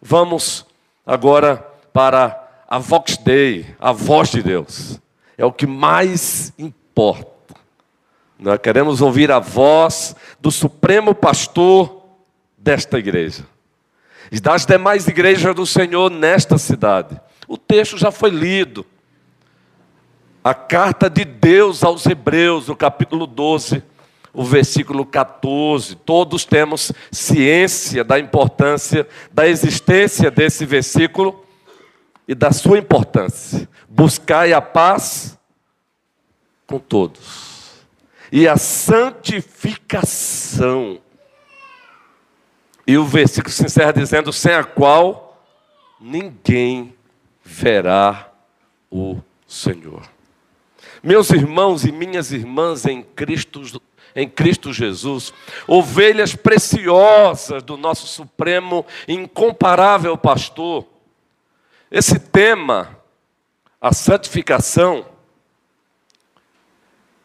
Vamos agora para a Vox Dei, a voz de Deus. É o que mais importa. Nós queremos ouvir a voz do Supremo Pastor desta igreja e das demais igrejas do Senhor nesta cidade. O texto já foi lido. A carta de Deus aos Hebreus, no capítulo 12, o versículo 14. Todos temos ciência da importância da existência desse versículo e da sua importância. Buscai a paz com todos e a santificação. E o versículo se encerra dizendo: sem a qual ninguém verá o Senhor. Meus irmãos e minhas irmãs em Cristo, em Cristo Jesus, ovelhas preciosas do nosso supremo e incomparável pastor, esse tema, a santificação,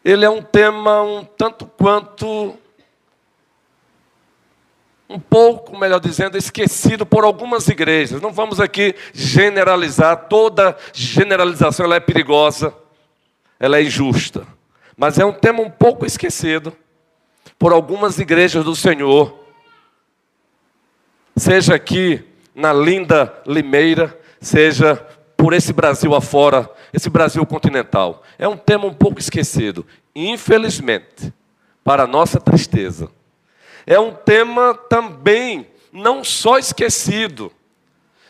ele é um tema um tanto quanto, um pouco, melhor dizendo, esquecido por algumas igrejas. Não vamos aqui generalizar, toda generalização ela é perigosa, ela é injusta. Mas é um tema um pouco esquecido por algumas igrejas do Senhor. Seja aqui na linda Limeira, seja por esse Brasil afora, esse Brasil continental. É um tema um pouco esquecido, infelizmente, para nossa tristeza. É um tema também não só esquecido.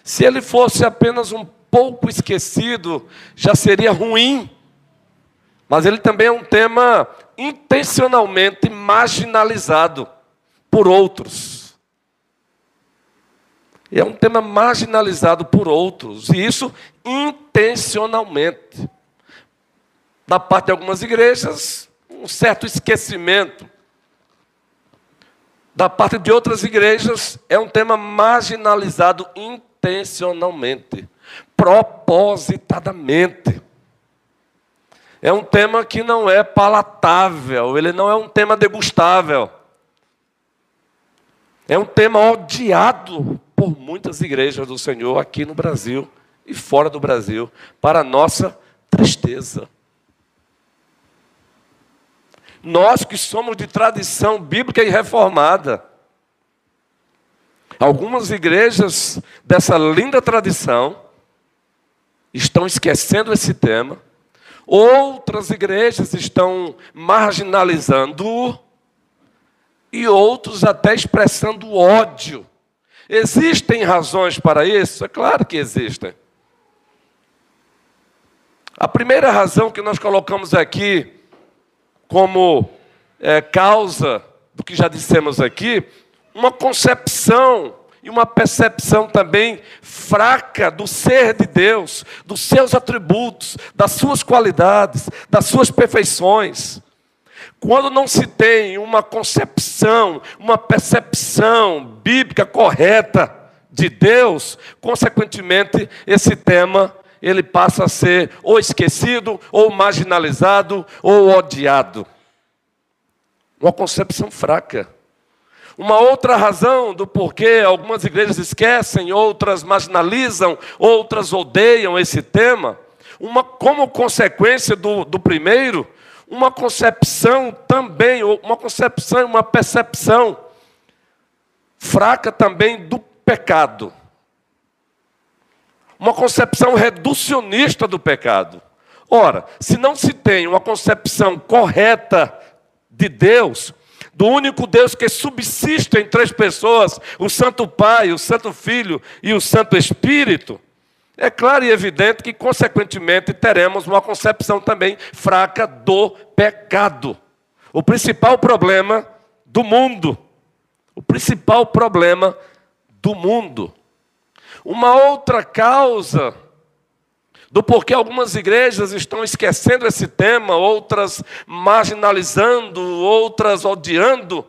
Se ele fosse apenas um pouco esquecido, já seria ruim. Mas ele também é um tema intencionalmente marginalizado por outros. É um tema marginalizado por outros, e isso intencionalmente. Da parte de algumas igrejas, um certo esquecimento. Da parte de outras igrejas, é um tema marginalizado intencionalmente, propositadamente. É um tema que não é palatável, ele não é um tema degustável. É um tema odiado por muitas igrejas do Senhor aqui no Brasil e fora do Brasil, para nossa tristeza. Nós que somos de tradição bíblica e reformada, algumas igrejas dessa linda tradição estão esquecendo esse tema, outras igrejas estão marginalizando e outros até expressando ódio Existem razões para isso? É claro que existem. A primeira razão que nós colocamos aqui como é, causa do que já dissemos aqui, uma concepção e uma percepção também fraca do ser de Deus, dos seus atributos, das suas qualidades, das suas perfeições. Quando não se tem uma concepção, uma percepção bíblica correta de Deus, consequentemente, esse tema ele passa a ser ou esquecido, ou marginalizado, ou odiado. Uma concepção fraca. Uma outra razão do porquê algumas igrejas esquecem, outras marginalizam, outras odeiam esse tema, uma, como consequência do, do primeiro, uma concepção também, uma concepção uma percepção fraca também do pecado. Uma concepção reducionista do pecado. Ora, se não se tem uma concepção correta de Deus, do único Deus que subsiste em três pessoas, o Santo Pai, o Santo Filho e o Santo Espírito, é claro e evidente que, consequentemente, teremos uma concepção também fraca do pecado. O principal problema do mundo. O principal problema do mundo. Uma outra causa do porquê algumas igrejas estão esquecendo esse tema, outras marginalizando, outras odiando,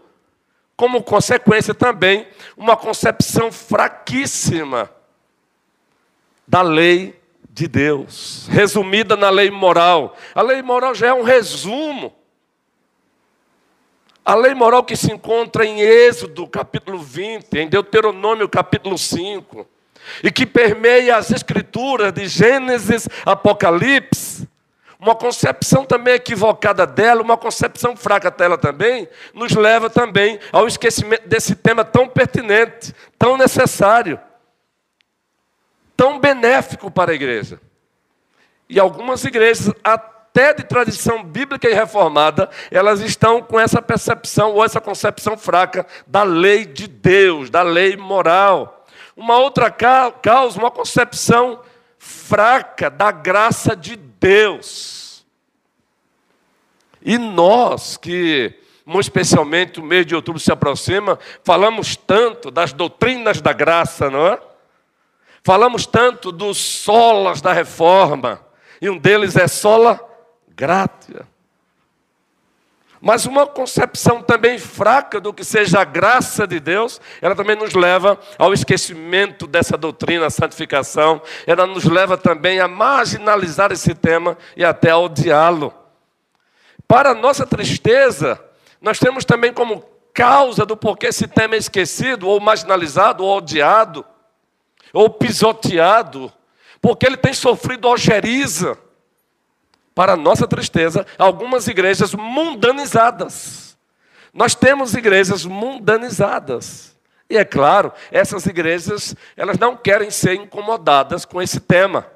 como consequência também, uma concepção fraquíssima da lei de Deus, resumida na lei moral. A lei moral já é um resumo. A lei moral que se encontra em Êxodo, capítulo 20, em Deuteronômio, capítulo 5, e que permeia as escrituras de Gênesis, Apocalipse, uma concepção também equivocada dela, uma concepção fraca dela também, nos leva também ao esquecimento desse tema tão pertinente, tão necessário, tão benéfico para a igreja. E algumas igrejas, até de tradição bíblica e reformada, elas estão com essa percepção ou essa concepção fraca da lei de Deus, da lei moral. Uma outra causa, uma concepção fraca da graça de Deus. E nós que, muito especialmente, o mês de outubro se aproxima, falamos tanto das doutrinas da graça, não é? Falamos tanto dos solas da reforma, e um deles é sola gratia. Mas uma concepção também fraca do que seja a graça de Deus, ela também nos leva ao esquecimento dessa doutrina, a santificação, ela nos leva também a marginalizar esse tema e até a odiá-lo. Para nossa tristeza, nós temos também como causa do porquê esse tema é esquecido, ou marginalizado, ou odiado, ou pisoteado, porque ele tem sofrido ojeriza para nossa tristeza, algumas igrejas mundanizadas. Nós temos igrejas mundanizadas. E é claro, essas igrejas, elas não querem ser incomodadas com esse tema.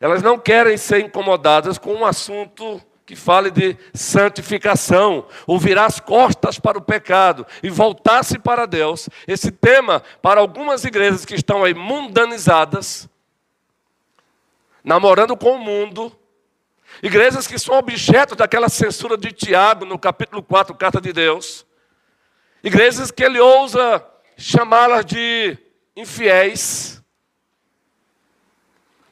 Elas não querem ser incomodadas com um assunto que fale de santificação, ou virar as costas para o pecado e voltar-se para Deus. Esse tema, para algumas igrejas que estão aí mundanizadas, namorando com o mundo, Igrejas que são objeto daquela censura de Tiago no capítulo 4, carta de Deus. Igrejas que ele ousa chamá-las de infiéis,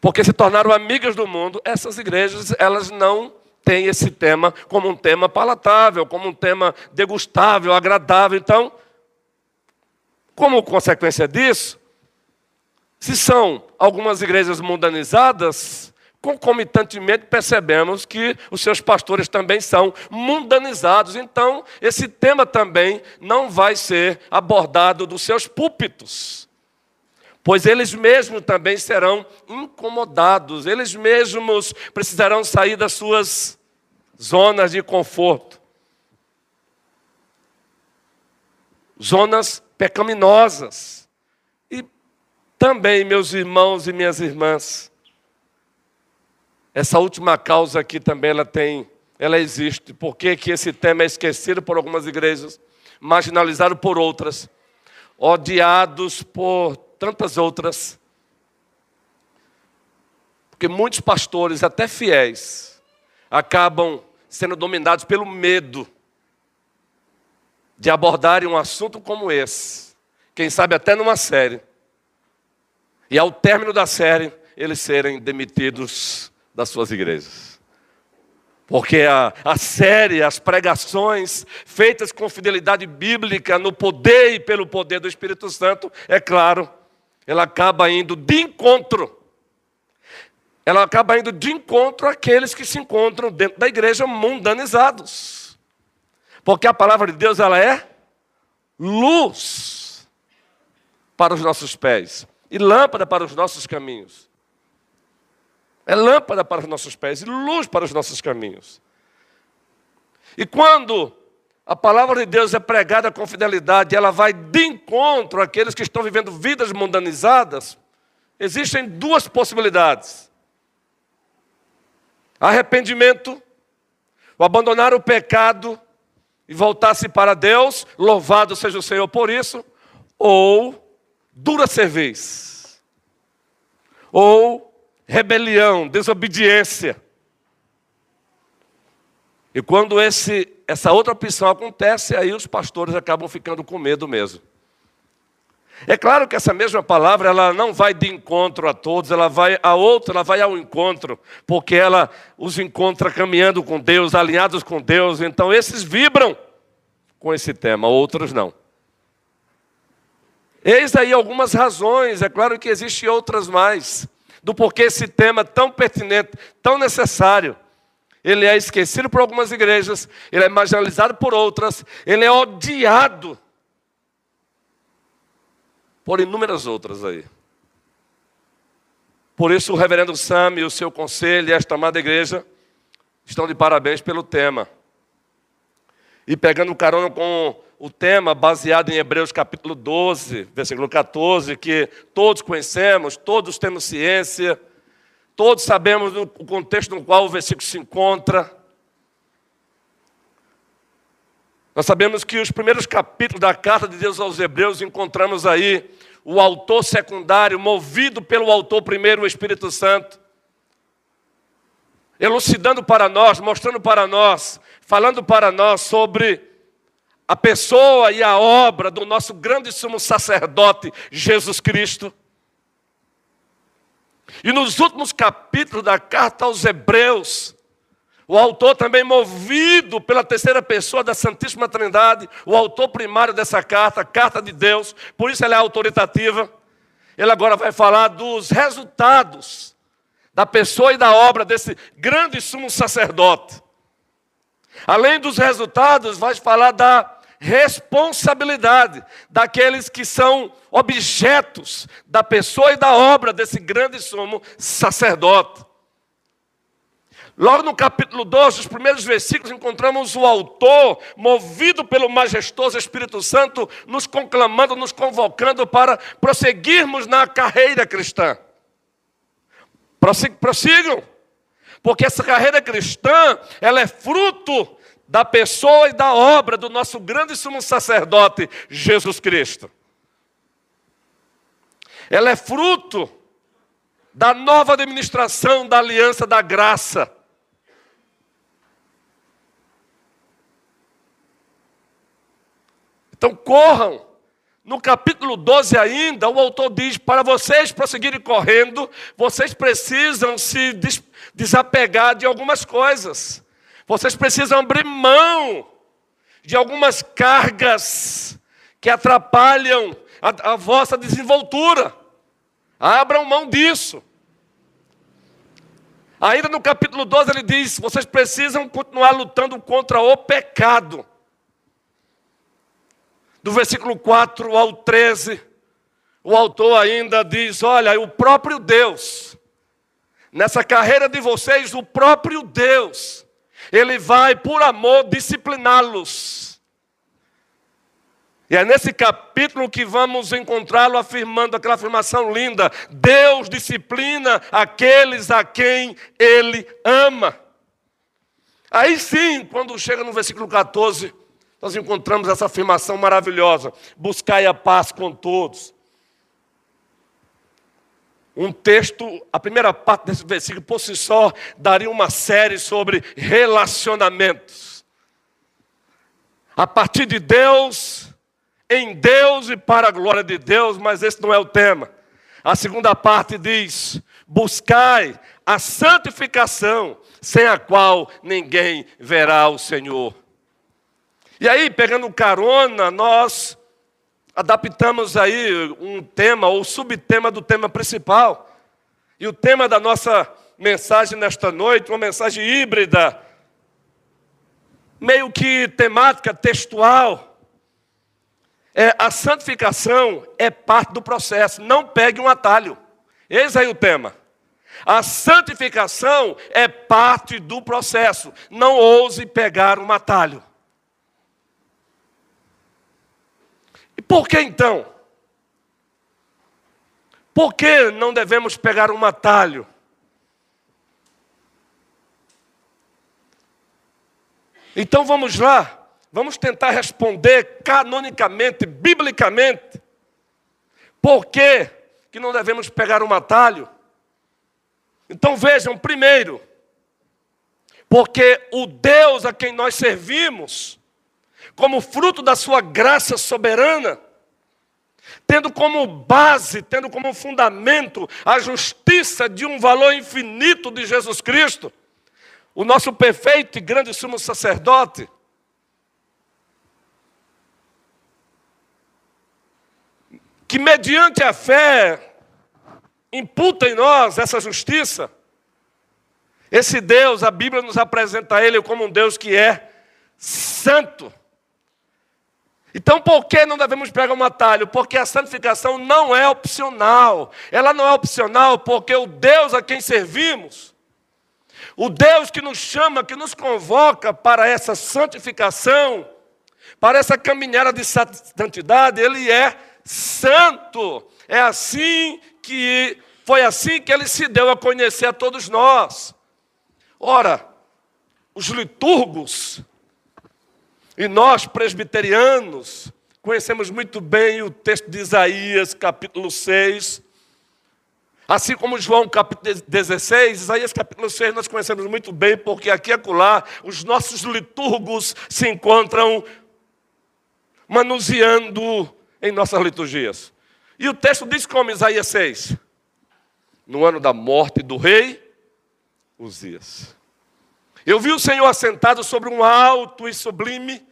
porque se tornaram amigas do mundo. Essas igrejas, elas não têm esse tema como um tema palatável, como um tema degustável, agradável. Então, como consequência disso, se são algumas igrejas mundanizadas, concomitantemente percebemos que os seus pastores também são mundanizados. Então, esse tema também não vai ser abordado dos seus púlpitos. Pois eles mesmos também serão incomodados, eles mesmos precisarão sair das suas zonas de conforto. Zonas pecaminosas. E também, meus irmãos e minhas irmãs, essa última causa aqui também ela tem, ela existe. Por que, que esse tema é esquecido por algumas igrejas, marginalizado por outras, odiados por tantas outras? Porque muitos pastores, até fiéis, acabam sendo dominados pelo medo de abordarem um assunto como esse. Quem sabe até numa série. E ao término da série, eles serem demitidos das suas igrejas. Porque a, a série, as pregações feitas com fidelidade bíblica, no poder e pelo poder do Espírito Santo, é claro, ela acaba indo de encontro. Ela acaba indo de encontro àqueles que se encontram dentro da igreja mundanizados. Porque a palavra de Deus ela é luz para os nossos pés e lâmpada para os nossos caminhos é lâmpada para os nossos pés e luz para os nossos caminhos. E quando a palavra de Deus é pregada com fidelidade, ela vai de encontro àqueles que estão vivendo vidas mundanizadas, existem duas possibilidades: arrependimento, o abandonar o pecado e voltar-se para Deus, louvado seja o Senhor por isso, ou dura cervez, ou rebelião, desobediência. E quando esse, essa outra opção acontece, aí os pastores acabam ficando com medo mesmo. É claro que essa mesma palavra ela não vai de encontro a todos, ela vai a outra, ela vai ao encontro, porque ela os encontra caminhando com Deus, alinhados com Deus. Então esses vibram com esse tema, outros não. Eis aí algumas razões, é claro que existem outras mais do porquê esse tema tão pertinente, tão necessário. Ele é esquecido por algumas igrejas, ele é marginalizado por outras, ele é odiado por inúmeras outras aí. Por isso, o reverendo Sam e o seu conselho e esta amada igreja estão de parabéns pelo tema. E pegando carona com o tema baseado em Hebreus capítulo 12, versículo 14, que todos conhecemos, todos temos ciência, todos sabemos o contexto no qual o versículo se encontra. Nós sabemos que os primeiros capítulos da carta de Deus aos Hebreus encontramos aí o autor secundário, movido pelo autor primeiro, o Espírito Santo, elucidando para nós, mostrando para nós, falando para nós sobre a pessoa e a obra do nosso grande sumo sacerdote, Jesus Cristo. E nos últimos capítulos da carta aos Hebreus, o autor também movido pela terceira pessoa da Santíssima Trindade, o autor primário dessa carta, a carta de Deus, por isso ela é autoritativa. Ele agora vai falar dos resultados da pessoa e da obra desse grande sumo sacerdote. Além dos resultados, vai falar da responsabilidade daqueles que são objetos da pessoa e da obra desse grande sumo sacerdote. Logo no capítulo 12, os primeiros versículos, encontramos o autor, movido pelo majestoso Espírito Santo, nos conclamando, nos convocando para prosseguirmos na carreira cristã. Prossigam, porque essa carreira cristã, ela é fruto da pessoa e da obra do nosso grande sumo sacerdote, Jesus Cristo. Ela é fruto da nova administração da aliança da graça. Então corram. No capítulo 12 ainda, o autor diz: para vocês prosseguirem correndo, vocês precisam se desapegar de algumas coisas. Vocês precisam abrir mão de algumas cargas que atrapalham a, a vossa desenvoltura. Abram mão disso. Ainda no capítulo 12 ele diz: vocês precisam continuar lutando contra o pecado. Do versículo 4 ao 13, o autor ainda diz: olha, o próprio Deus, nessa carreira de vocês, o próprio Deus, ele vai, por amor, discipliná-los. E é nesse capítulo que vamos encontrá-lo afirmando aquela afirmação linda: Deus disciplina aqueles a quem Ele ama. Aí sim, quando chega no versículo 14, nós encontramos essa afirmação maravilhosa: buscai a paz com todos um texto, a primeira parte desse versículo por si só daria uma série sobre relacionamentos. A partir de Deus, em Deus e para a glória de Deus, mas esse não é o tema. A segunda parte diz: buscai a santificação, sem a qual ninguém verá o Senhor. E aí, pegando carona, nós adaptamos aí um tema ou subtema do tema principal. E o tema da nossa mensagem nesta noite, uma mensagem híbrida, meio que temática, textual. É, a santificação é parte do processo, não pegue um atalho. Eis aí o tema. A santificação é parte do processo, não ouse pegar um atalho. Por que então? Por que não devemos pegar um atalho? Então vamos lá, vamos tentar responder canonicamente, biblicamente. Por que, que não devemos pegar um atalho? Então vejam, primeiro, porque o Deus a quem nós servimos como fruto da sua graça soberana, tendo como base, tendo como fundamento a justiça de um valor infinito de Jesus Cristo, o nosso perfeito e grande sumo sacerdote. Que mediante a fé imputa em nós essa justiça. Esse Deus, a Bíblia nos apresenta ele como um Deus que é santo Então, por que não devemos pegar um atalho? Porque a santificação não é opcional. Ela não é opcional porque o Deus a quem servimos, o Deus que nos chama, que nos convoca para essa santificação, para essa caminhada de santidade, ele é santo. É assim que foi assim que ele se deu a conhecer a todos nós. Ora, os liturgos e nós, presbiterianos, conhecemos muito bem o texto de Isaías, capítulo 6. Assim como João capítulo 16, Isaías capítulo 6 nós conhecemos muito bem, porque aqui e acolá os nossos liturgos se encontram manuseando em nossas liturgias. E o texto diz como Isaías 6: No ano da morte do rei Uzias. Eu vi o Senhor assentado sobre um alto e sublime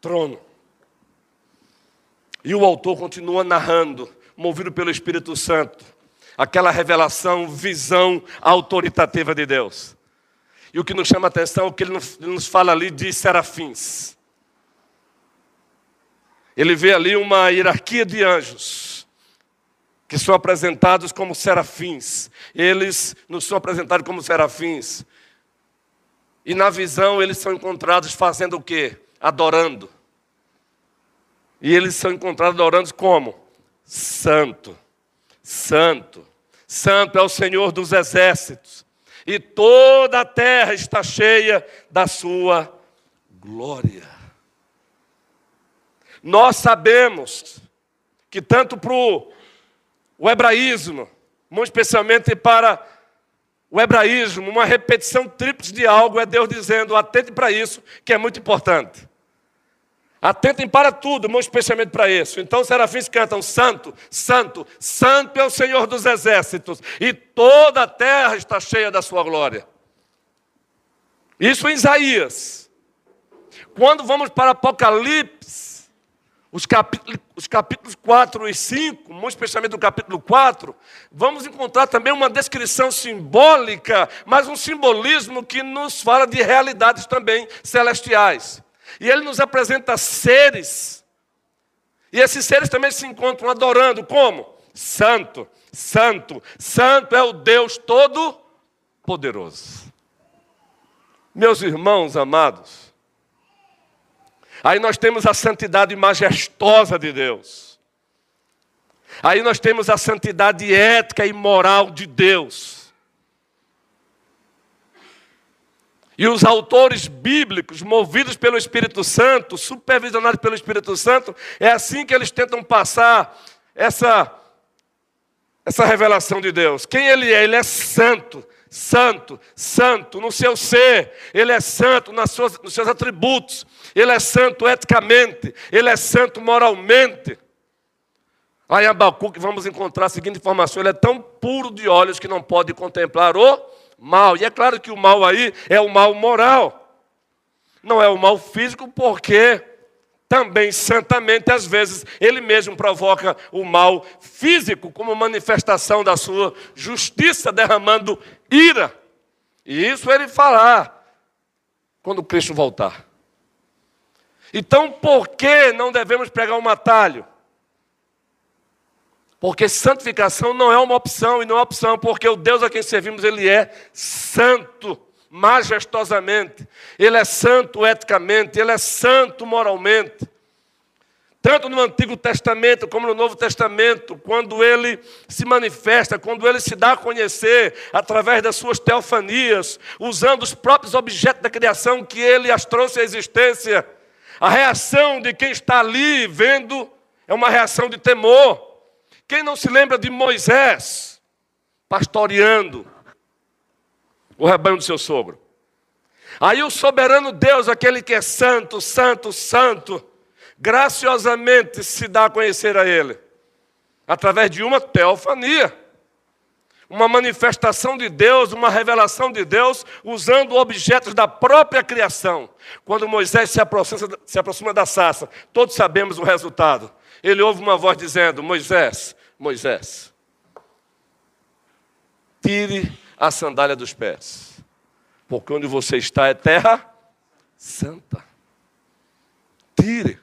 trono. E o autor continua narrando, movido pelo Espírito Santo, aquela revelação, visão autoritativa de Deus. E o que nos chama a atenção é o que ele nos fala ali de serafins. Ele vê ali uma hierarquia de anjos, que são apresentados como serafins. Eles nos são apresentados como serafins. E na visão eles são encontrados fazendo o quê? Adorando. E eles são encontrados adorando como? Santo, Santo, Santo é o Senhor dos exércitos, e toda a terra está cheia da sua glória. Nós sabemos que tanto para o hebraísmo, muito especialmente para o hebraísmo, uma repetição tríplice de algo, é Deus dizendo: atente para isso, que é muito importante. Atentem para tudo, muito especialmente para isso. Então os serafins cantam: Santo, Santo, Santo é o Senhor dos exércitos, e toda a terra está cheia da sua glória. Isso em Isaías. Quando vamos para Apocalipse, os os capítulos 4 e 5, muito especialmente o capítulo 4, vamos encontrar também uma descrição simbólica, mas um simbolismo que nos fala de realidades também celestiais. E ele nos apresenta seres. E esses seres também se encontram adorando como? Santo, santo, santo é o Deus todo-poderoso. Meus irmãos amados, aí nós temos a santidade majestosa de Deus. Aí nós temos a santidade ética e moral de Deus. E os autores bíblicos, movidos pelo Espírito Santo, supervisionados pelo Espírito Santo, é assim que eles tentam passar essa, essa revelação de Deus. Quem Ele é? Ele é santo, santo, santo no seu ser, Ele é santo nas suas, nos seus atributos, Ele é santo eticamente, Ele é santo moralmente. Lá em Abacuque vamos encontrar a seguinte informação: Ele é tão puro de olhos que não pode contemplar o mal. E é claro que o mal aí é o mal moral. Não é o mal físico, porque também santamente, às vezes, ele mesmo provoca o mal físico como manifestação da sua justiça, derramando ira. E isso ele fará quando Cristo voltar. Então, por que não devemos pregar um atalho? Porque santificação não é uma opção, e não é opção, porque o Deus a quem servimos, Ele é santo, majestosamente. Ele é santo eticamente, Ele é santo moralmente. Tanto no Antigo Testamento como no Novo Testamento, quando ele se manifesta, quando ele se dá a conhecer através das suas teofanias, usando os próprios objetos da criação que ele as trouxe à existência, a reação de quem está ali vendo é uma reação de temor. Quem não se lembra de Moisés pastoreando o rebanho do seu sogro? Aí o soberano Deus, aquele que é santo, santo, santo, graciosamente se dá a conhecer a ele, através de uma teofania, uma manifestação de Deus, uma revelação de Deus, usando objetos da própria criação. Quando Moisés se aproxima, se aproxima da sarça, todos sabemos o resultado. Ele ouve uma voz dizendo: Moisés, Moisés, tire a sandália dos pés, porque onde você está é terra santa. Tire.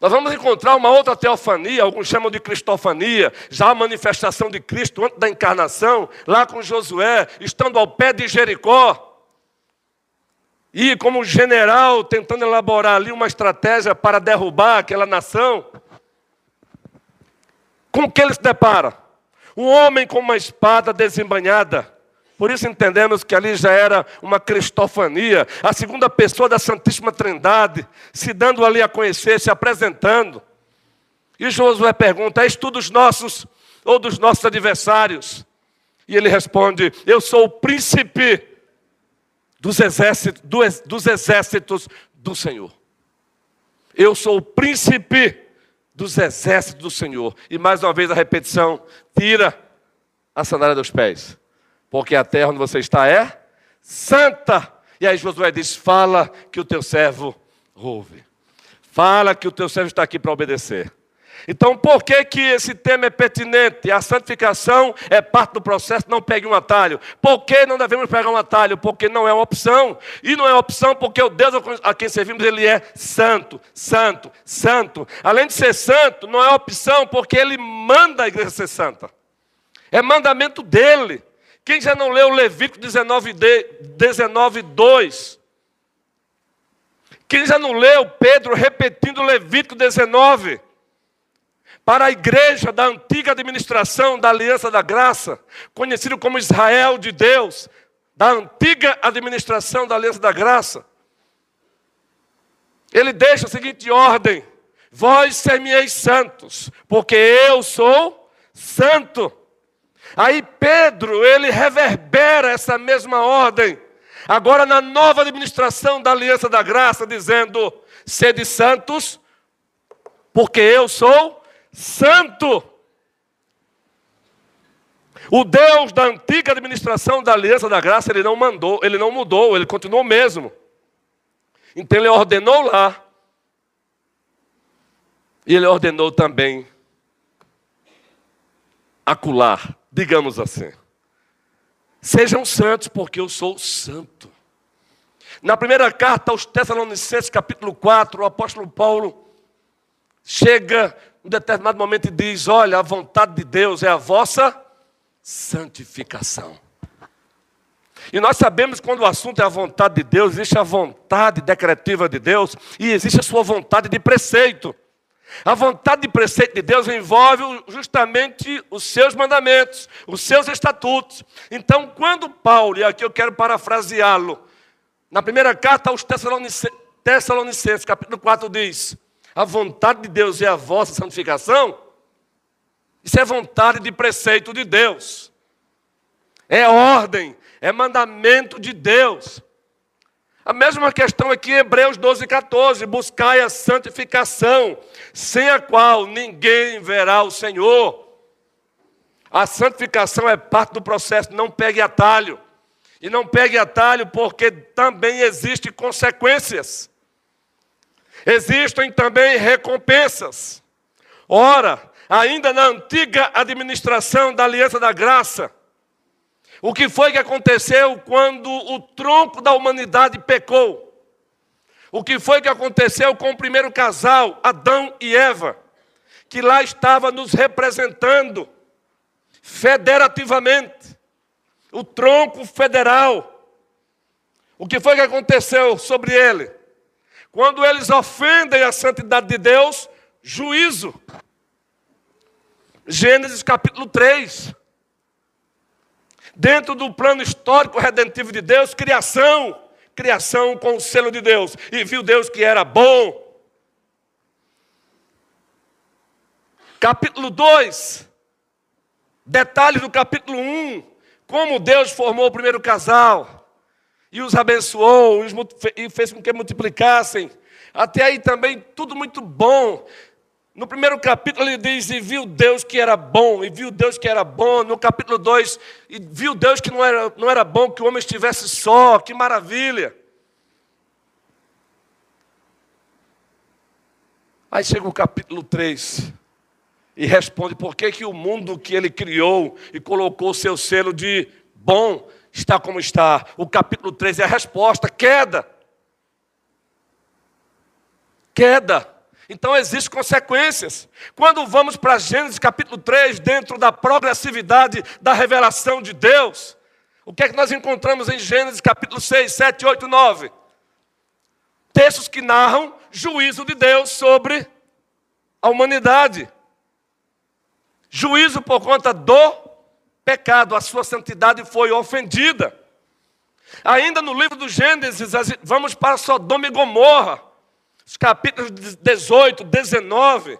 Nós vamos encontrar uma outra teofania, alguns chamam de cristofania, já a manifestação de Cristo antes da encarnação, lá com Josué, estando ao pé de Jericó. E como general tentando elaborar ali uma estratégia para derrubar aquela nação. Com que ele se depara? Um homem com uma espada desembanhada. Por isso entendemos que ali já era uma cristofania, a segunda pessoa da Santíssima Trindade, se dando ali a conhecer, se apresentando. E Josué pergunta: És tu dos nossos ou dos nossos adversários? E ele responde: Eu sou o príncipe dos exércitos, dos exércitos do Senhor. Eu sou o príncipe dos exércitos do Senhor. E mais uma vez a repetição: tira a sandália dos pés, porque a terra onde você está é santa. E aí Josué diz: fala que o teu servo ouve. Fala que o teu servo está aqui para obedecer. Então, por que, que esse tema é pertinente? A santificação é parte do processo, não pegue um atalho. Por que não devemos pegar um atalho? Porque não é uma opção. E não é opção porque o Deus a quem servimos, ele é santo, santo, santo. Além de ser santo, não é opção porque ele manda a igreja ser santa. É mandamento dele. Quem já não leu Levítico 19, 19 2? Quem já não leu Pedro repetindo Levítico 19? Para a igreja da antiga administração da Aliança da Graça, conhecido como Israel de Deus, da antiga administração da Aliança da Graça. Ele deixa a seguinte ordem: Vós semeis santos, porque eu sou santo. Aí Pedro, ele reverbera essa mesma ordem, agora na nova administração da Aliança da Graça, dizendo: Sede santos, porque eu sou santo. O Deus da antiga administração da aliança da graça, ele não mandou, ele não mudou, ele continuou mesmo. Então ele ordenou lá. E ele ordenou também acular, digamos assim. Sejam santos, porque eu sou santo. Na primeira carta aos Tessalonicenses, capítulo 4, o apóstolo Paulo chega um determinado momento diz: Olha, a vontade de Deus é a vossa santificação. E nós sabemos que quando o assunto é a vontade de Deus, existe a vontade decretiva de Deus e existe a sua vontade de preceito. A vontade de preceito de Deus envolve justamente os seus mandamentos, os seus estatutos. Então, quando Paulo, e aqui eu quero parafraseá-lo, na primeira carta aos Tessalonicenses capítulo 4, diz: a vontade de Deus é a vossa santificação, isso é vontade de preceito de Deus, é ordem, é mandamento de Deus. A mesma questão aqui em Hebreus 12, 14: buscai a santificação, sem a qual ninguém verá o Senhor. A santificação é parte do processo, não pegue atalho. E não pegue atalho porque também existem consequências. Existem também recompensas. Ora, ainda na antiga administração da Aliança da Graça, o que foi que aconteceu quando o tronco da humanidade pecou? O que foi que aconteceu com o primeiro casal, Adão e Eva, que lá estava nos representando federativamente, o tronco federal. O que foi que aconteceu sobre ele? Quando eles ofendem a santidade de Deus, juízo. Gênesis capítulo 3. Dentro do plano histórico redentivo de Deus, criação. Criação com o selo de Deus. E viu Deus que era bom. Capítulo 2. Detalhes do capítulo 1. Como Deus formou o primeiro casal e os abençoou e fez com que multiplicassem. Até aí também tudo muito bom. No primeiro capítulo ele diz: E viu Deus que era bom, e viu Deus que era bom. No capítulo 2, e viu Deus que não era, não era bom que o homem estivesse só, que maravilha. Aí chega o capítulo 3 e responde por que, que o mundo que ele criou e colocou o seu selo de bom está como está. O capítulo 3 é a resposta: queda. Queda. Então existem consequências. Quando vamos para Gênesis capítulo 3, dentro da progressividade da revelação de Deus, o que é que nós encontramos em Gênesis capítulo 6, 7, 8, 9? Textos que narram juízo de Deus sobre a humanidade. Juízo por conta do pecado, a sua santidade foi ofendida. Ainda no livro do Gênesis, vamos para Sodoma e Gomorra, os capítulos 18, 19.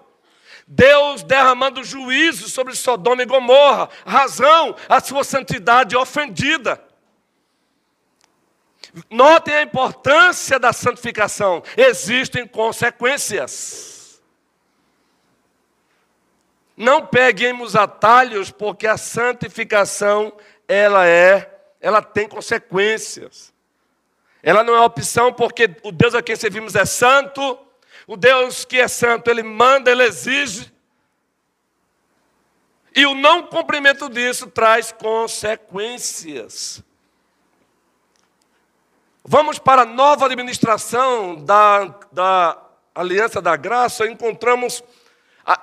Deus derramando juízo sobre Sodoma e Gomorra, razão, a sua santidade ofendida. Notem a importância da santificação, existem consequências. Não peguemos atalhos, porque a santificação, ela é ela tem consequências. Ela não é opção porque o Deus a quem servimos é santo, o Deus que é santo, ele manda, ele exige. E o não cumprimento disso traz consequências. Vamos para a nova administração da, da Aliança da Graça, encontramos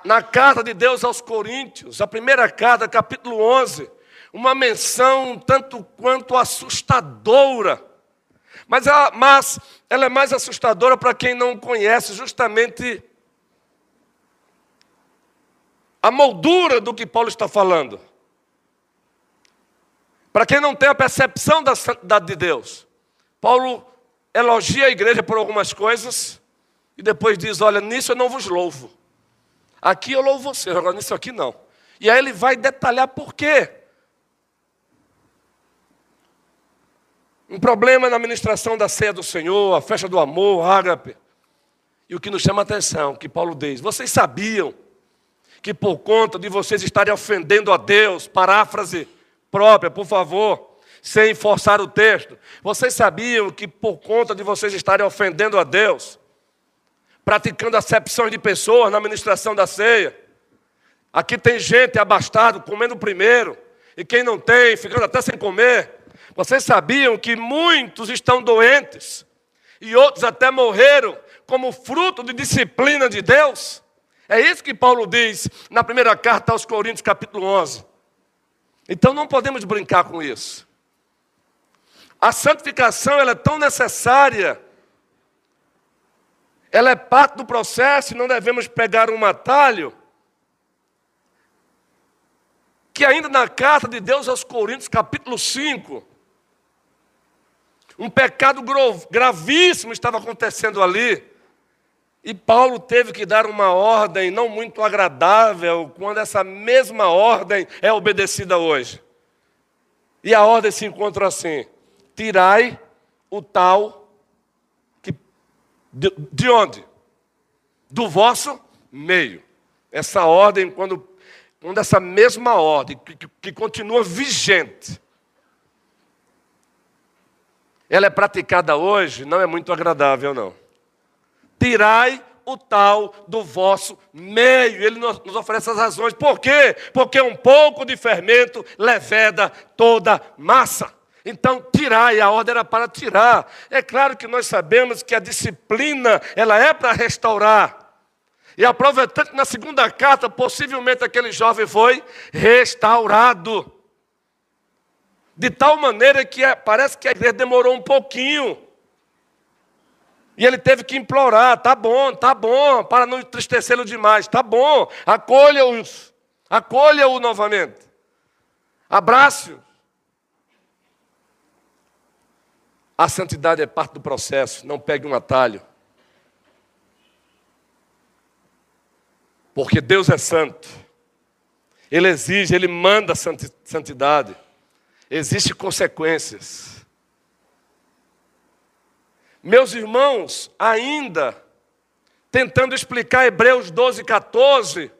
na carta de Deus aos Coríntios, a primeira carta, capítulo 11 uma menção tanto quanto assustadora. Mas ela, mas ela é mais assustadora para quem não conhece justamente a moldura do que Paulo está falando. Para quem não tem a percepção da santidade de Deus. Paulo elogia a igreja por algumas coisas e depois diz: Olha, nisso eu não vos louvo. Aqui eu louvo você, agora nisso aqui não. E aí ele vai detalhar por quê. Um problema na administração da ceia do Senhor, a festa do amor, ágape. E o que nos chama a atenção, que Paulo diz: vocês sabiam que por conta de vocês estarem ofendendo a Deus, paráfrase própria, por favor, sem forçar o texto, vocês sabiam que por conta de vocês estarem ofendendo a Deus, praticando acepções de pessoas na administração da ceia, aqui tem gente abastado comendo primeiro, e quem não tem, ficando até sem comer, vocês sabiam que muitos estão doentes e outros até morreram como fruto de disciplina de Deus? É isso que Paulo diz na primeira carta aos Coríntios, capítulo 11. Então não podemos brincar com isso. A santificação ela é tão necessária, ela é parte do processo e não devemos pegar um atalho. Que ainda na carta de Deus aos Coríntios, capítulo 5, um pecado gravíssimo estava acontecendo ali. E Paulo teve que dar uma ordem não muito agradável, quando essa mesma ordem é obedecida hoje. E a ordem se encontra assim: tirai o tal de, de onde? Do vosso meio. Essa ordem, quando, quando essa mesma ordem, que, que, que continua vigente, ela é praticada hoje, não é muito agradável, não. Tirai o tal do vosso meio. Ele nos oferece as razões. Por quê? Porque um pouco de fermento leveda toda massa. Então, tirai, a ordem era para tirar. É claro que nós sabemos que a disciplina, ela é para restaurar. E aproveitando que na segunda carta, possivelmente aquele jovem foi restaurado. De tal maneira que é, parece que a igreja demorou um pouquinho. E ele teve que implorar: tá bom, tá bom, para não entristecê-lo demais, tá bom, acolha-os, acolha-o novamente, abrace-o. A santidade é parte do processo, não pegue um atalho. Porque Deus é santo, Ele exige, Ele manda santidade existem consequências. Meus irmãos, ainda tentando explicar Hebreus 12, 14,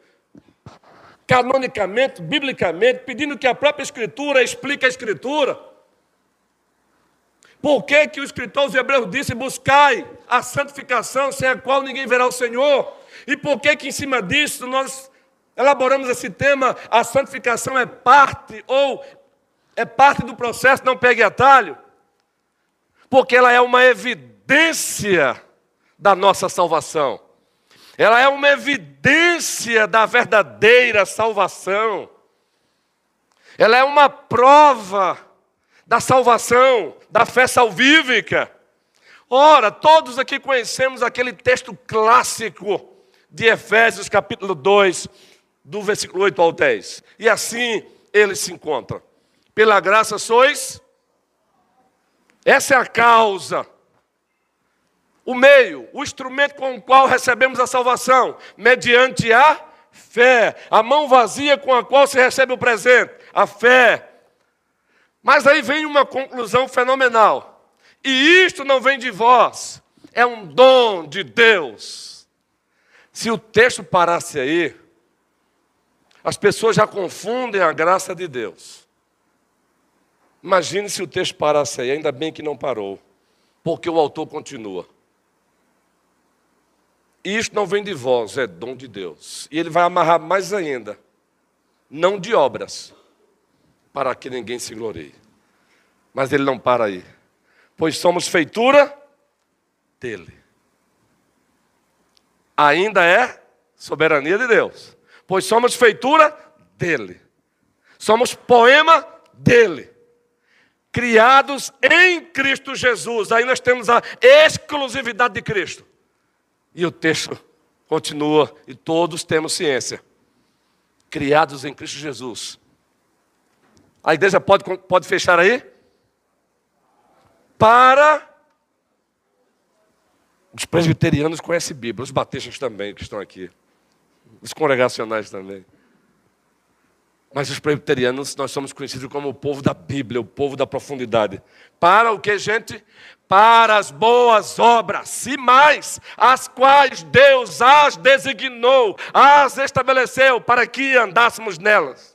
canonicamente, biblicamente, pedindo que a própria Escritura explique a Escritura. Por que, que o escritor dos Hebreus disse: buscai a santificação, sem a qual ninguém verá o Senhor? E por que, que em cima disso nós elaboramos esse tema? A santificação é parte ou é parte do processo, não pegue atalho, porque ela é uma evidência da nossa salvação. ela é uma evidência da verdadeira salvação. Ela é uma prova da salvação, da fé salvífica. Ora, todos aqui conhecemos aquele texto clássico de Efésios, capítulo 2, do versículo 8 ao 10. E assim ele se encontra. Pela graça sois. Essa é a causa o meio, o instrumento com o qual recebemos a salvação, mediante a fé, a mão vazia com a qual se recebe o presente, a fé. Mas aí vem uma conclusão fenomenal. E isto não vem de vós, é um dom de Deus. Se o texto parasse aí, as pessoas já confundem a graça de Deus. Imagine se o texto parasse aí, ainda bem que não parou, porque o autor continua. Isto não vem de vós, é dom de Deus. E ele vai amarrar mais ainda, não de obras, para que ninguém se glorie. Mas ele não para aí, pois somos feitura dele. Ainda é soberania de Deus, pois somos feitura dele. Somos poema dele criados em Cristo Jesus. Aí nós temos a exclusividade de Cristo. E o texto continua, e todos temos ciência. Criados em Cristo Jesus. A igreja pode, pode fechar aí? Para. Os presbiterianos conhecem Bíblia, os batistas também que estão aqui. Os congregacionais também. Mas os presbiterianos, nós somos conhecidos como o povo da Bíblia, o povo da profundidade. Para o que, gente? Para as boas obras, e mais, as quais Deus as designou, as estabeleceu, para que andássemos nelas.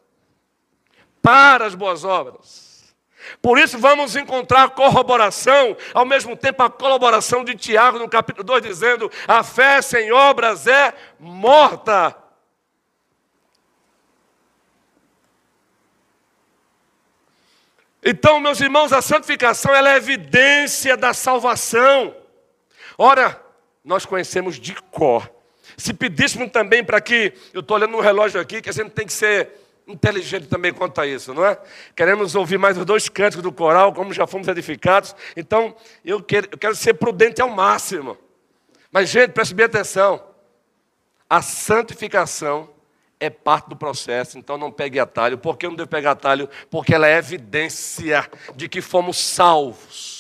Para as boas obras. Por isso vamos encontrar corroboração, ao mesmo tempo a colaboração de Tiago no capítulo 2, dizendo: a fé sem obras é morta. Então, meus irmãos, a santificação é evidência da salvação. Ora, nós conhecemos de cor. Se pedíssemos também para que, eu estou olhando no relógio aqui, que a gente tem que ser inteligente também quanto a isso, não é? Queremos ouvir mais os dois cânticos do coral, como já fomos edificados. Então, eu quero, eu quero ser prudente ao máximo. Mas, gente, preste bem atenção. A santificação é parte do processo, então não pegue atalho. Por que não devo pegar atalho? Porque ela é evidência de que fomos salvos.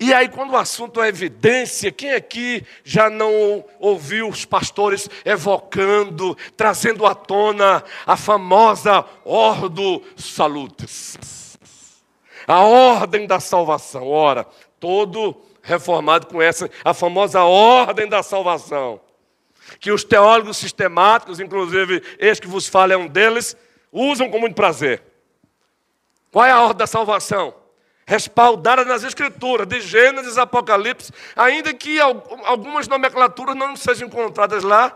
E aí, quando o assunto é evidência, quem aqui já não ouviu os pastores evocando, trazendo à tona a famosa Ordo Salutis? A ordem da salvação. Ora, todo reformado conhece a famosa ordem da salvação que os teólogos sistemáticos, inclusive este que vos fala é um deles, usam com muito prazer. Qual é a ordem da salvação? Respaldada nas Escrituras, de Gênesis Apocalipse, ainda que algumas nomenclaturas não sejam encontradas lá,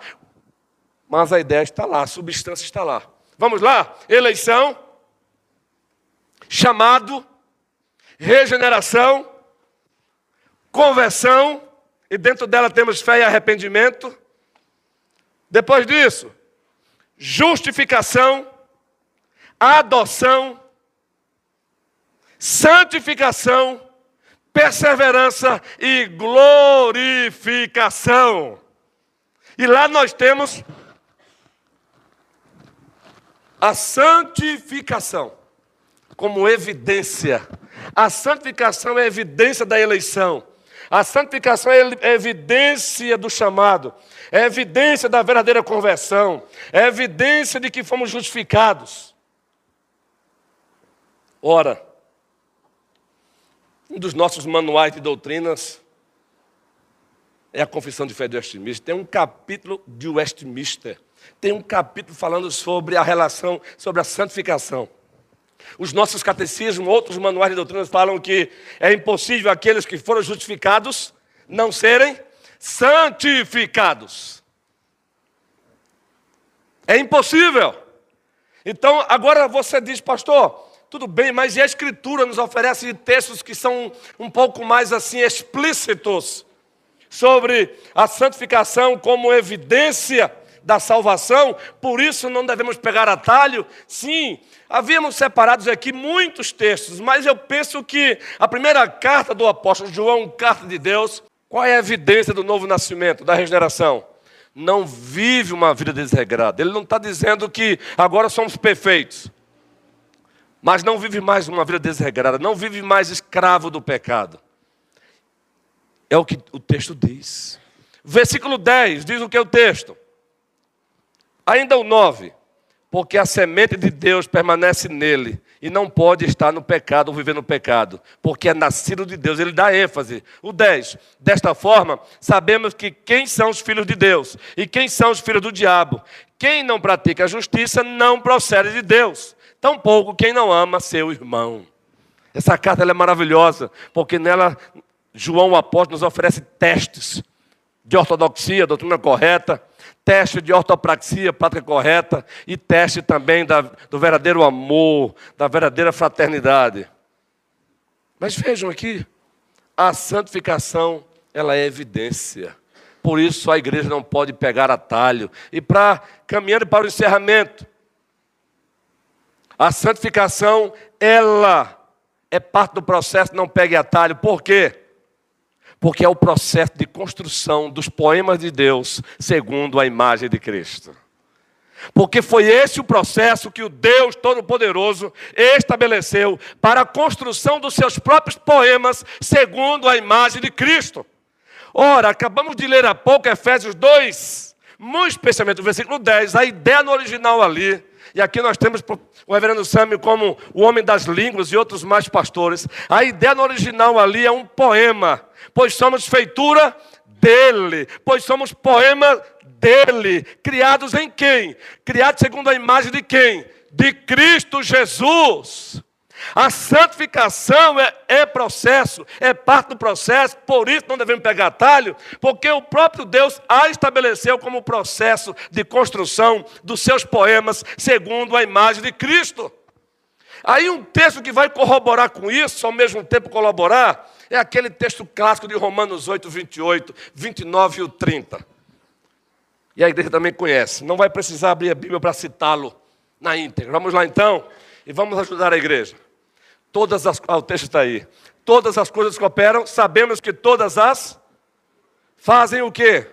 mas a ideia está lá, a substância está lá. Vamos lá? Eleição, chamado, regeneração, conversão, e dentro dela temos fé e arrependimento, depois disso, justificação, adoção, santificação, perseverança e glorificação. E lá nós temos a santificação como evidência. A santificação é evidência da eleição. A santificação é evidência do chamado, é evidência da verdadeira conversão, é evidência de que fomos justificados. Ora, um dos nossos manuais de doutrinas é a Confissão de Fé de Westminster. Tem um capítulo de Westminster, tem um capítulo falando sobre a relação, sobre a santificação. Os nossos catecismos, outros manuais de doutrina falam que é impossível aqueles que foram justificados não serem santificados. É impossível. Então, agora você diz, pastor, tudo bem, mas a Escritura nos oferece textos que são um pouco mais assim explícitos sobre a santificação como evidência da salvação, por isso não devemos pegar atalho. Sim, havíamos separados aqui muitos textos, mas eu penso que a primeira carta do apóstolo João, carta de Deus, qual é a evidência do novo nascimento, da regeneração? Não vive uma vida desregrada. Ele não está dizendo que agora somos perfeitos, mas não vive mais uma vida desregrada, não vive mais escravo do pecado. É o que o texto diz. Versículo 10 diz o que é o texto? Ainda o 9. Porque a semente de Deus permanece nele e não pode estar no pecado ou viver no pecado, porque é nascido de Deus. Ele dá ênfase. O 10. Desta forma, sabemos que quem são os filhos de Deus e quem são os filhos do diabo. Quem não pratica a justiça não procede de Deus, tampouco quem não ama seu irmão. Essa carta é maravilhosa, porque nela João o apóstolo nos oferece testes de ortodoxia, doutrina correta, teste de ortopraxia, prática correta, e teste também da, do verdadeiro amor, da verdadeira fraternidade. Mas vejam aqui, a santificação, ela é evidência. Por isso a igreja não pode pegar atalho. E para caminhando para o encerramento, a santificação, ela é parte do processo, não pegue atalho. Por quê? Porque é o processo de construção dos poemas de Deus segundo a imagem de Cristo. Porque foi esse o processo que o Deus Todo-Poderoso estabeleceu para a construção dos seus próprios poemas segundo a imagem de Cristo. Ora, acabamos de ler há pouco Efésios 2, muito especialmente o versículo 10, a ideia no original ali. E aqui nós temos o reverendo Sami como o homem das línguas e outros mais pastores. A ideia no original ali é um poema pois somos feitura dele, pois somos poema dele, criados em quem? Criados segundo a imagem de quem? De Cristo Jesus. A santificação é, é, processo, é parte do processo, por isso não devemos pegar atalho, porque o próprio Deus a estabeleceu como processo de construção dos seus poemas segundo a imagem de Cristo. Aí um texto que vai corroborar com isso, ao mesmo tempo colaborar, é aquele texto clássico de Romanos 8, 28, 29 e o 30. E a igreja também conhece. Não vai precisar abrir a Bíblia para citá-lo na íntegra. Vamos lá então e vamos ajudar a igreja. Todas as. Ah, o texto está aí. Todas as coisas que operam, sabemos que todas as fazem o quê?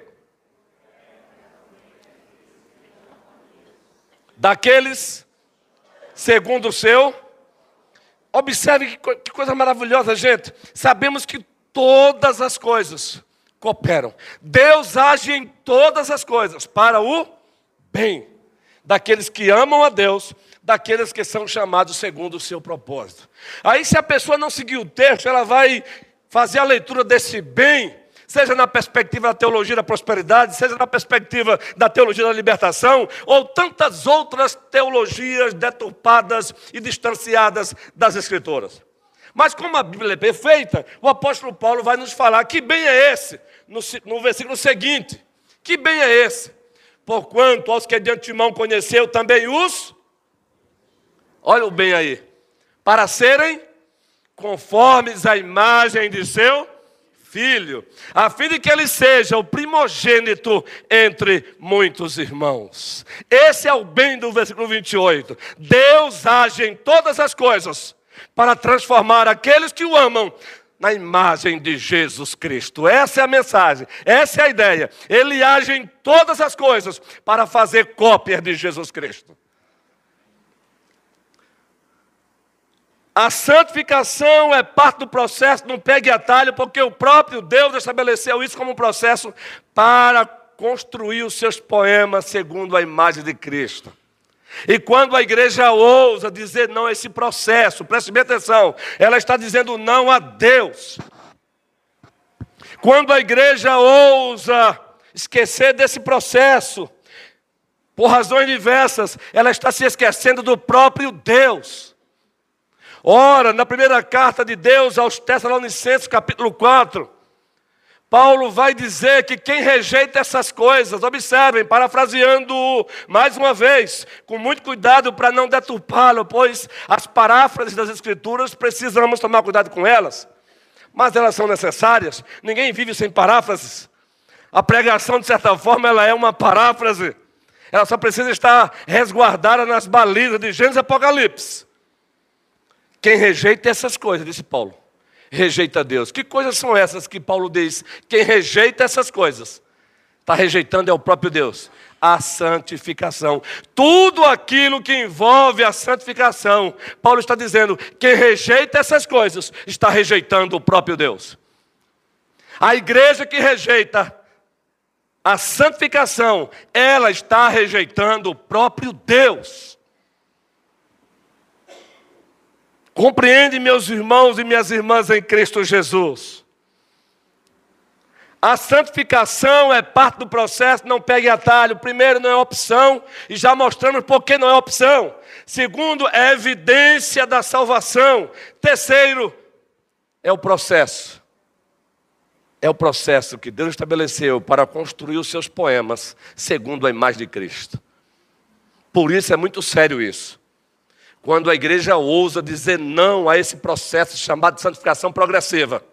Daqueles segundo o seu Observe que, que coisa maravilhosa, gente. Sabemos que todas as coisas cooperam. Deus age em todas as coisas para o bem daqueles que amam a Deus, daqueles que são chamados segundo o seu propósito. Aí, se a pessoa não seguir o texto, ela vai fazer a leitura desse bem seja na perspectiva da teologia da prosperidade, seja na perspectiva da teologia da libertação, ou tantas outras teologias deturpadas e distanciadas das Escrituras. Mas como a Bíblia é perfeita, o apóstolo Paulo vai nos falar que bem é esse, no, no versículo seguinte. Que bem é esse? Porquanto aos que de antemão conheceu também os, olha o bem aí, para serem conformes à imagem de seu filho, a fim de que ele seja o primogênito entre muitos irmãos. Esse é o bem do versículo 28. Deus age em todas as coisas para transformar aqueles que o amam na imagem de Jesus Cristo. Essa é a mensagem, essa é a ideia. Ele age em todas as coisas para fazer cópia de Jesus Cristo. A santificação é parte do processo, não pegue atalho, porque o próprio Deus estabeleceu isso como um processo para construir os seus poemas segundo a imagem de Cristo. E quando a igreja ousa dizer não a esse processo, preste bem atenção, ela está dizendo não a Deus. Quando a igreja ousa esquecer desse processo, por razões diversas, ela está se esquecendo do próprio Deus. Ora, na primeira carta de Deus aos Tessalonicenses, capítulo 4, Paulo vai dizer que quem rejeita essas coisas, observem, parafraseando mais uma vez, com muito cuidado para não deturpá-lo, pois as paráfrases das Escrituras precisamos tomar cuidado com elas, mas elas são necessárias, ninguém vive sem paráfrases. A pregação, de certa forma, ela é uma paráfrase. Ela só precisa estar resguardada nas balizas de Gênesis e Apocalipse. Quem rejeita essas coisas, disse Paulo, rejeita Deus. Que coisas são essas que Paulo diz? Quem rejeita essas coisas, está rejeitando é o próprio Deus. A santificação. Tudo aquilo que envolve a santificação. Paulo está dizendo: quem rejeita essas coisas está rejeitando o próprio Deus. A igreja que rejeita a santificação, ela está rejeitando o próprio Deus. Compreende, meus irmãos e minhas irmãs em Cristo Jesus. A santificação é parte do processo, não pegue atalho. Primeiro, não é opção, e já mostramos por que não é opção. Segundo, é evidência da salvação. Terceiro, é o processo. É o processo que Deus estabeleceu para construir os seus poemas segundo a imagem de Cristo. Por isso é muito sério isso. Quando a igreja ousa dizer não a esse processo chamado de santificação progressiva,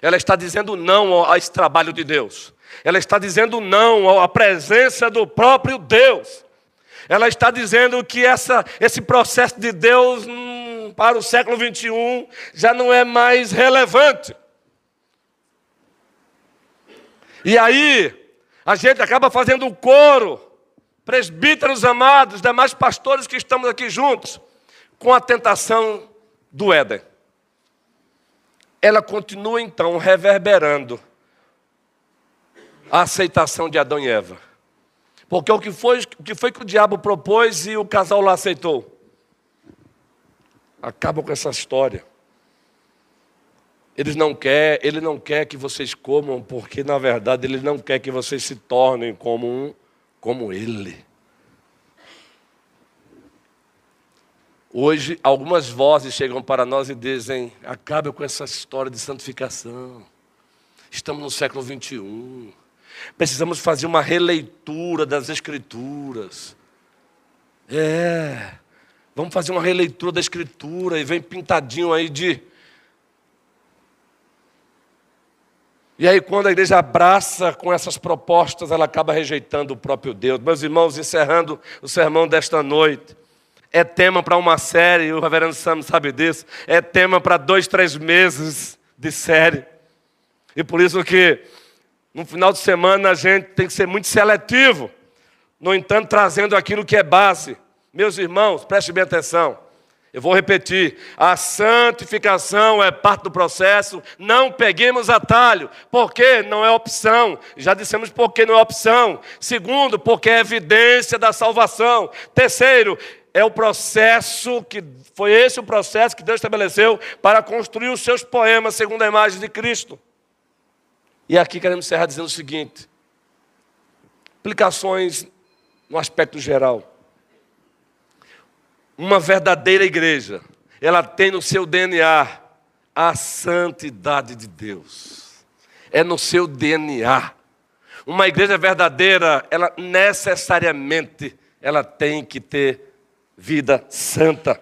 ela está dizendo não a esse trabalho de Deus. Ela está dizendo não à presença do próprio Deus. Ela está dizendo que essa, esse processo de Deus hum, para o século 21 já não é mais relevante. E aí, a gente acaba fazendo um coro, presbíteros amados, demais pastores que estamos aqui juntos, com a tentação do Éden. Ela continua então reverberando a aceitação de Adão e Eva. Porque o que foi, o que foi que o diabo propôs e o casal lá aceitou? Acaba com essa história. Eles não quer, ele não quer que vocês comam, porque na verdade ele não quer que vocês se tornem como um, como ele. Hoje, algumas vozes chegam para nós e dizem: acabe com essa história de santificação. Estamos no século 21. Precisamos fazer uma releitura das Escrituras. É, vamos fazer uma releitura da Escritura e vem pintadinho aí de. E aí, quando a igreja abraça com essas propostas, ela acaba rejeitando o próprio Deus. Meus irmãos, encerrando o sermão desta noite é tema para uma série, o reverendo Sam sabe disso, é tema para dois, três meses de série. E por isso que no final de semana a gente tem que ser muito seletivo, no entanto, trazendo aquilo que é base. Meus irmãos, prestem bem atenção. Eu vou repetir: a santificação é parte do processo, não peguemos atalho, porque não é opção. Já dissemos porque não é opção. Segundo, porque é evidência da salvação. Terceiro, é o processo que foi esse o processo que Deus estabeleceu para construir os seus poemas segundo a imagem de Cristo. E aqui queremos encerrar dizendo o seguinte: aplicações no aspecto geral. Uma verdadeira igreja, ela tem no seu DNA a santidade de Deus. É no seu DNA. Uma igreja verdadeira, ela necessariamente ela tem que ter vida santa.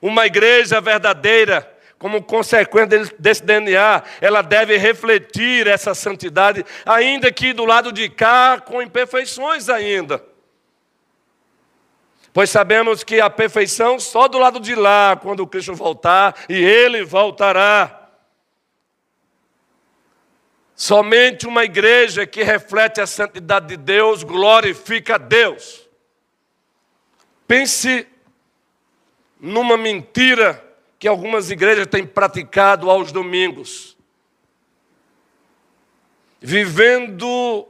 Uma igreja verdadeira, como consequência desse DNA, ela deve refletir essa santidade, ainda que do lado de cá, com imperfeições ainda. Pois sabemos que a perfeição só do lado de lá, quando Cristo voltar, e Ele voltará. Somente uma igreja que reflete a santidade de Deus glorifica a Deus. Pense numa mentira que algumas igrejas têm praticado aos domingos. Vivendo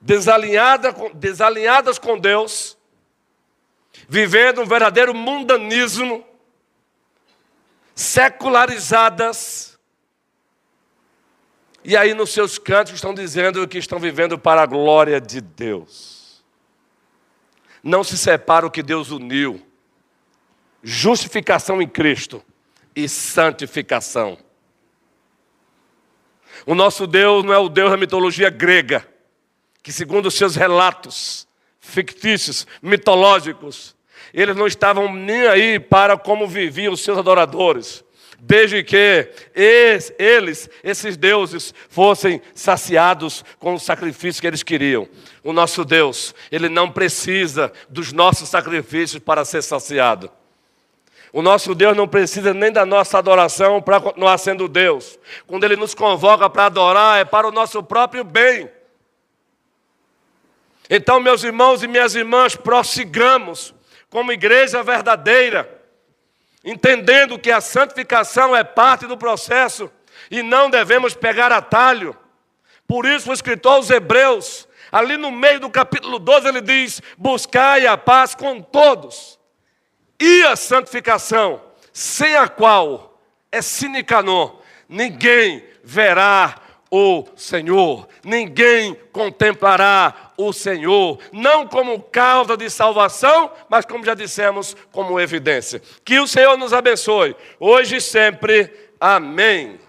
desalinhada, desalinhadas com Deus, vivendo um verdadeiro mundanismo, secularizadas, e aí nos seus cantos estão dizendo que estão vivendo para a glória de Deus. Não se separa o que Deus uniu justificação em Cristo e santificação. O nosso Deus não é o Deus da mitologia grega, que, segundo os seus relatos fictícios, mitológicos, eles não estavam nem aí para como viviam os seus adoradores. Desde que eles, esses deuses, fossem saciados com o sacrifício que eles queriam. O nosso Deus, ele não precisa dos nossos sacrifícios para ser saciado. O nosso Deus não precisa nem da nossa adoração para continuar sendo Deus. Quando Ele nos convoca para adorar, é para o nosso próprio bem. Então, meus irmãos e minhas irmãs, prossigamos como igreja verdadeira, entendendo que a santificação é parte do processo e não devemos pegar atalho. Por isso, o escritor aos Hebreus, ali no meio do capítulo 12, ele diz: Buscai a paz com todos e a santificação, sem a qual é sinicanor, ninguém verá o Senhor, ninguém contemplará o Senhor, não como causa de salvação, mas como já dissemos, como evidência. Que o Senhor nos abençoe, hoje e sempre. Amém.